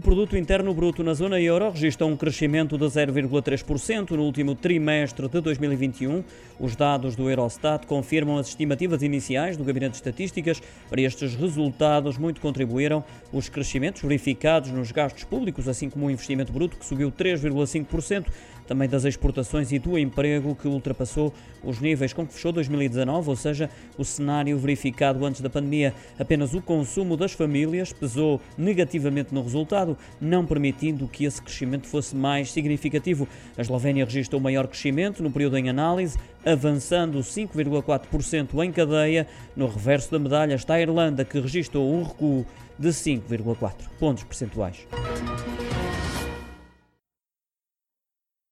O produto interno bruto na zona euro registra um crescimento de 0,3% no último trimestre de 2021. Os dados do Eurostat confirmam as estimativas iniciais do Gabinete de Estatísticas. Para estes resultados, muito contribuíram os crescimentos verificados nos gastos públicos, assim como o investimento bruto, que subiu 3,5%, também das exportações e do emprego, que ultrapassou os níveis com que fechou 2019, ou seja, o cenário verificado antes da pandemia. Apenas o consumo das famílias pesou negativamente no resultado, não permitindo que esse crescimento fosse mais significativo. A Eslovénia registrou maior crescimento no período em análise, avançando 5,4% em cadeia. No reverso da medalha está a Irlanda, que registrou um recuo de 5,4 pontos percentuais.